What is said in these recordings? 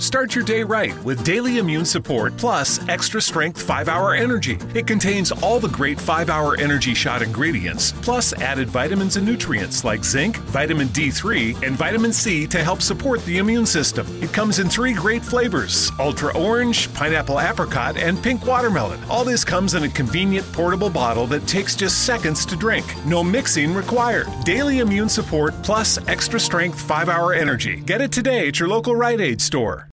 Start your day right with Daily Immune Support Plus Extra Strength 5 Hour Energy. It contains all the great 5 Hour Energy Shot ingredients, plus added vitamins and nutrients like zinc, vitamin D3, and vitamin C to help support the immune system. It comes in three great flavors Ultra Orange, Pineapple Apricot, and Pink Watermelon. All this comes in a convenient portable bottle that takes just seconds to drink. No mixing required. Daily Immune Support Plus Extra Strength 5 Hour Energy. Get it today at your local Rite Aid store.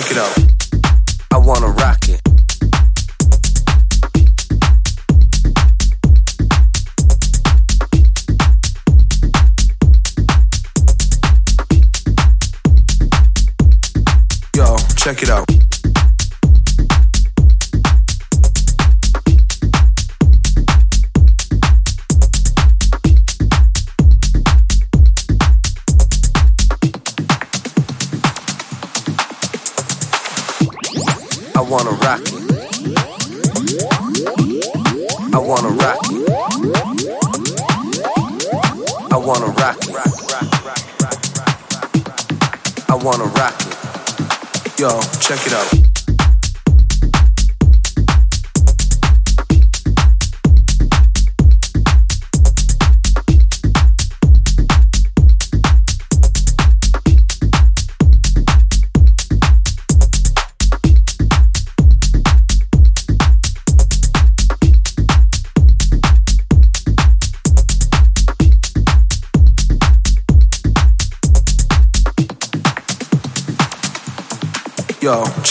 Check it out. I wanna rock it. Yo, check it out. Check it out.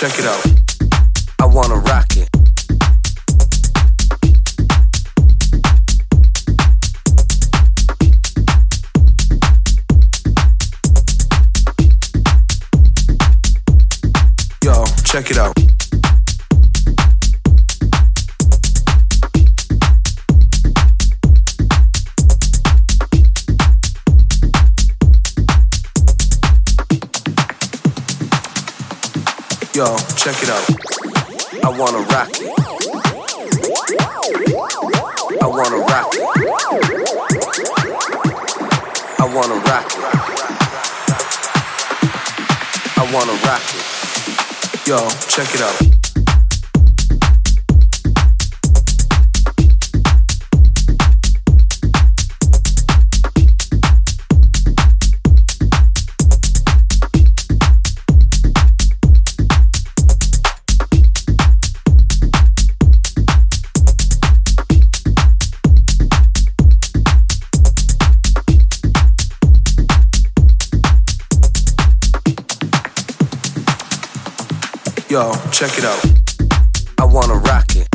Check it out. I wanna rock it. Yo, check it out. Yo, check it out. I wanna rock it. I wanna rock it. I wanna rock it. I wanna rock it. Yo, check it out. Yo, check it out. I wanna rock it.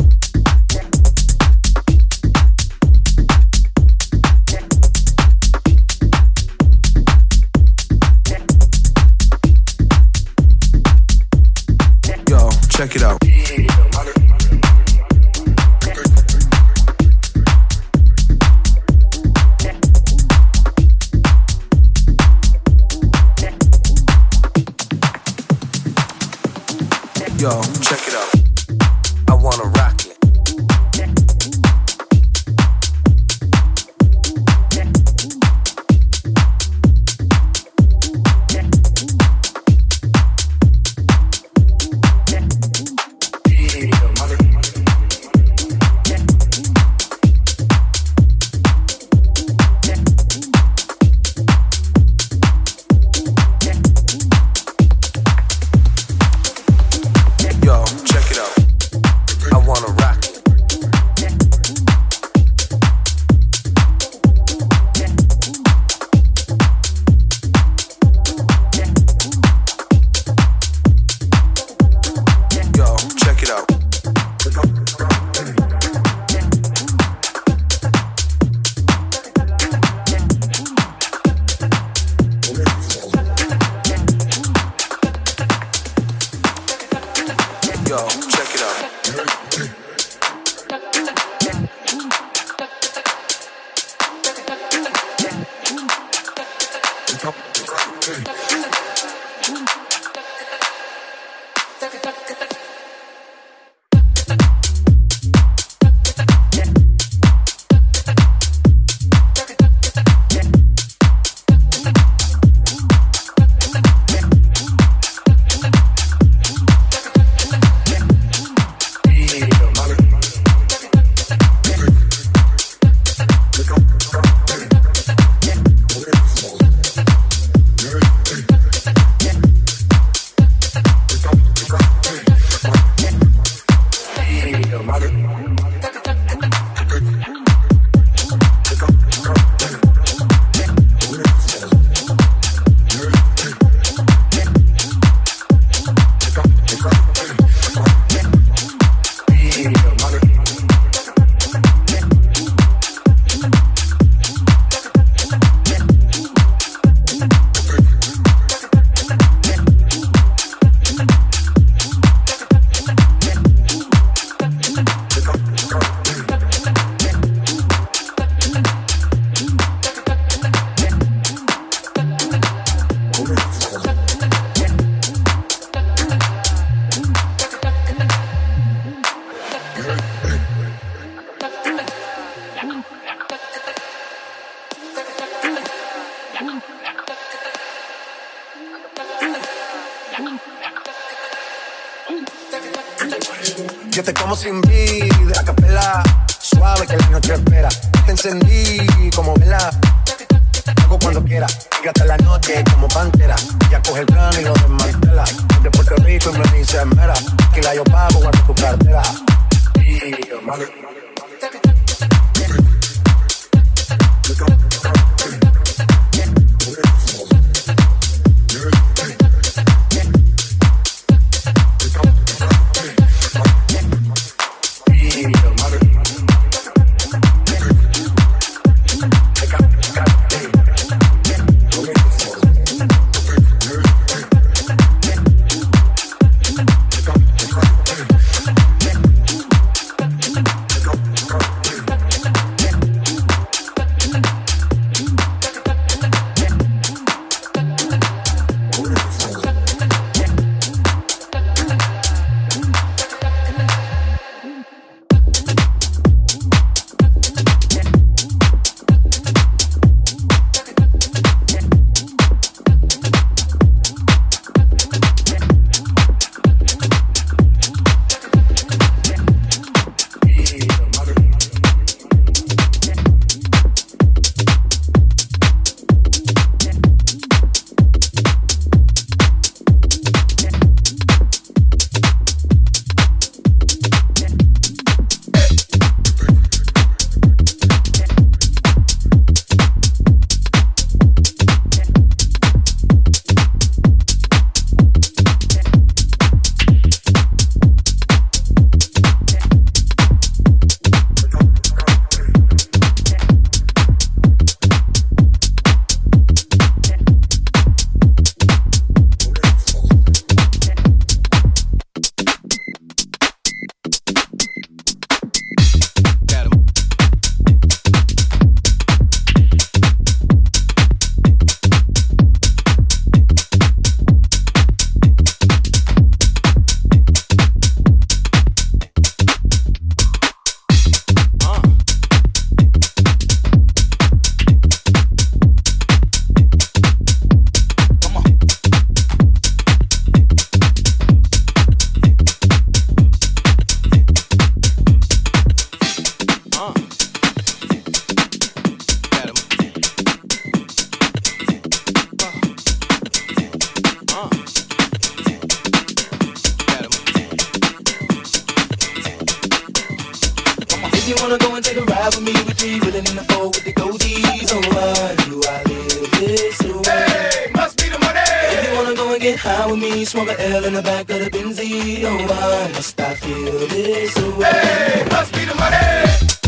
Four with the. Oh, why do I live this way? Hey, must be the money. If you wanna go and get high with me, smoke a L in the back of the Benzie. Oh, why must I feel this way? Hey, must be the money.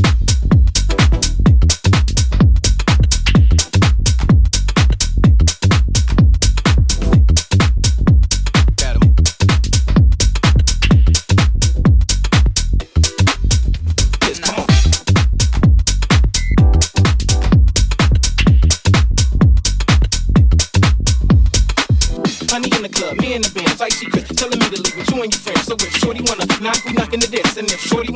Shorty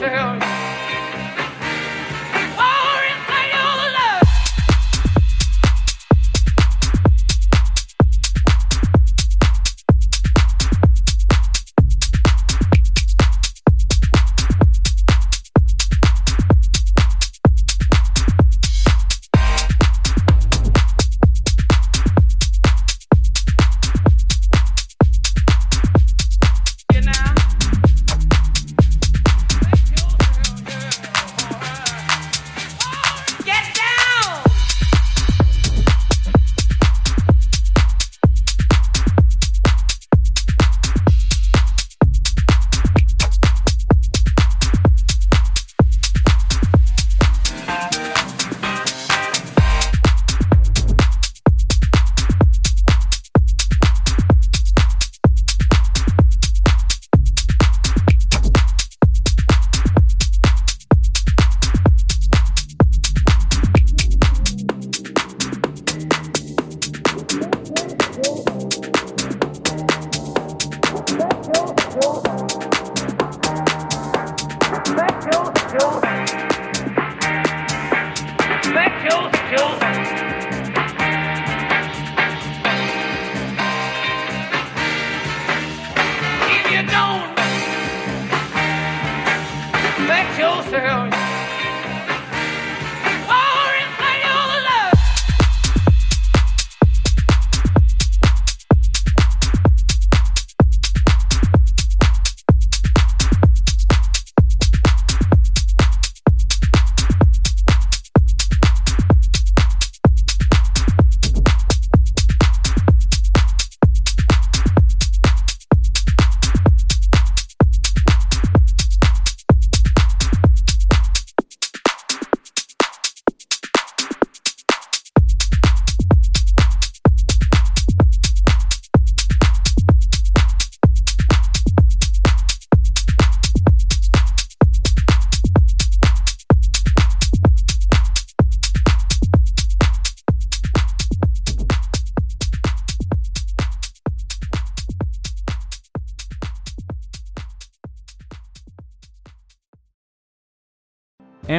yourself.